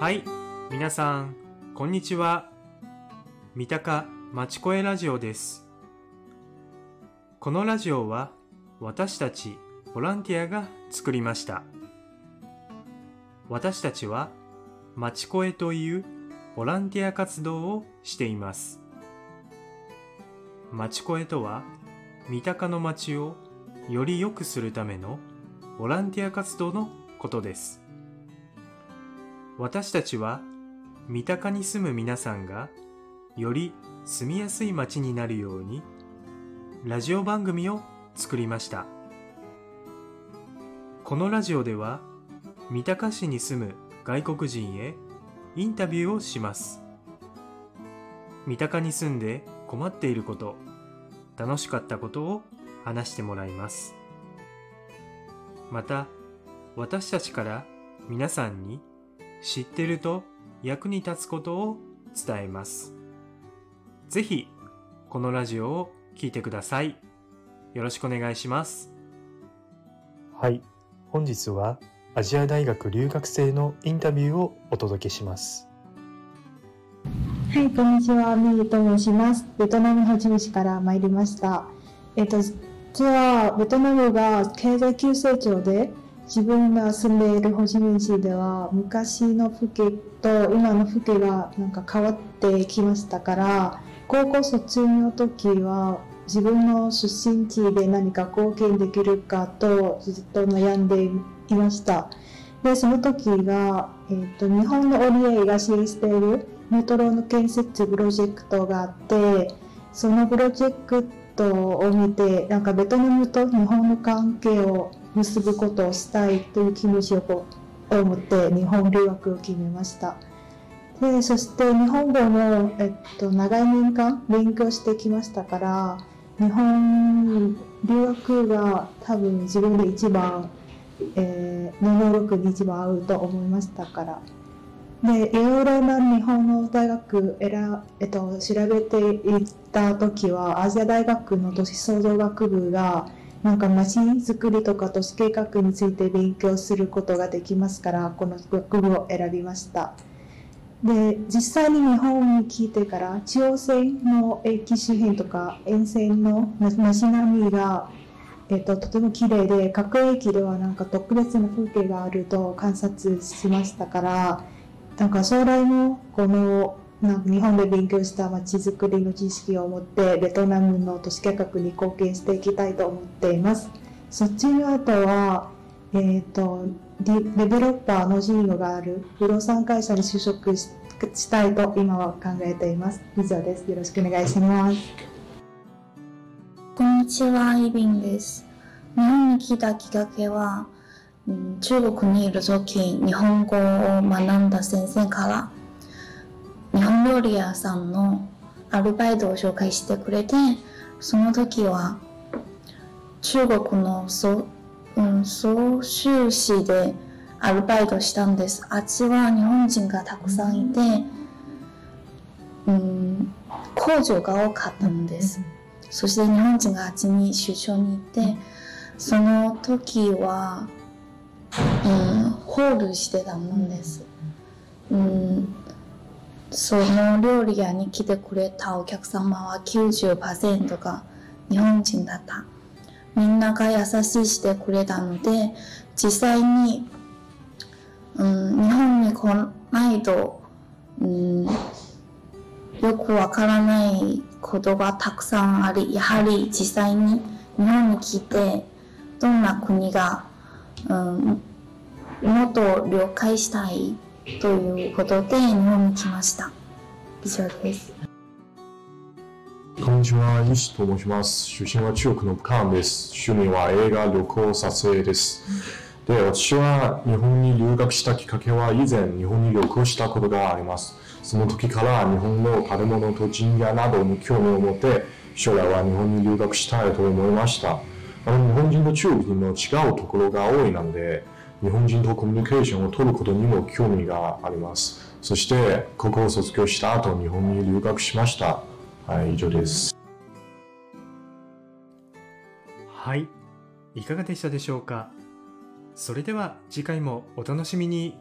はい、皆さん、こんにちは。三鷹まちこえラジオです。このラジオは、私たちボランティアが作りました。私たちは、まちこえというボランティア活動をしています。まちこえとは、三鷹の街をより良くするためのボランティア活動のことです。私たちは三鷹に住む皆さんがより住みやすい街になるようにラジオ番組を作りました。このラジオでは三鷹市に住む外国人へインタビューをします。三鷹に住んで困っていること、楽しかったことを話してもらいます。また、私たちから皆さんに知ってると役に立つことを伝えます。ぜひ、このラジオを聞いてください。よろしくお願いします。はい。本日はアジア大学留学生のインタビューをお届けします。はい、こんにちは。ミーと申します。ベトナムホチミン市から参りました。えっと、実はベトナムが経済急成長で、自分が住んでいるホチミン市では、昔の風景と今の風景がなんか変わってきましたから、高校卒業の時は、自分の出身地で何か貢献できるかとずっと悩んでいました。で、その時が、えっと、日本の ODA が支援しているメトロの建設プロジェクトがあって、そのプロジェクトを見て、なんかベトナムと日本の関係を結ぶことをしたいという気持ちをこう思って日本留学を決めました。で、そして日本語も、えっと、長い年間勉強してきましたから、日本留学が多分自分で一番、えー、の能力に一番合うと思いましたから。で、いろいろな日本の大学選、えっと、調べていった時は、アジア大学の都市創造学部が、なんか街づくりとか都市計画について勉強することができますから、この学部を選びました。で、実際に日本に来てから、中央線の駅周辺とか沿線の街並みが、えっと、とても綺麗で、各駅ではなんか特別な風景があると観察しましたから、なんか将来もこのなんか日本で勉強した街づくりの知識を持ってベトナムの都市計画に貢献していきたいと思っています。そっちの後は、えっ、と、デデベロッパーの事業がある不動産会社に就職ししたいと今は考えています。以上です。よろしくお願いします。こんにちは、イビンです。日本に来たきっかけは、中国にいる時、日本語を学んだ先生から、料理屋さんのアルバイトを紹介してくれて、その時は、中国の総,、うん、総州市でアルバイトしたんです。あっちは日本人がたくさんいて、うん、工場が多かったんです。そして日本人があっちに出張に行って、その時は、うん、ホールしてたもんです。うん、その料理屋に来てくれたお客様は90%が日本人だった。みんなが優しいしてくれたので、実際に、うん、日本に来ないと、うん、よくわからないことがたくさんあり、やはり実際に日本に来て、どんな国が、うん、もっと了解したいということで日本に来ました。以上です。こんにちは、ユシと申します。出身は中国の武漢です。趣味は映画、旅行、撮影です。で、私は日本に留学したきっかけは以前日本に旅行したことがあります。その時から日本の建物と神社などに興味を持って、将来は日本に留学したいと思いました。あの日本人と中国人の違うところが多いなので、日本人とコミュニケーションを取ることにも興味があります。そして、高校を卒業した後、日本に留学しました。はい、以上です。はい。いかがでしたでしょうか？それでは次回もお楽しみに。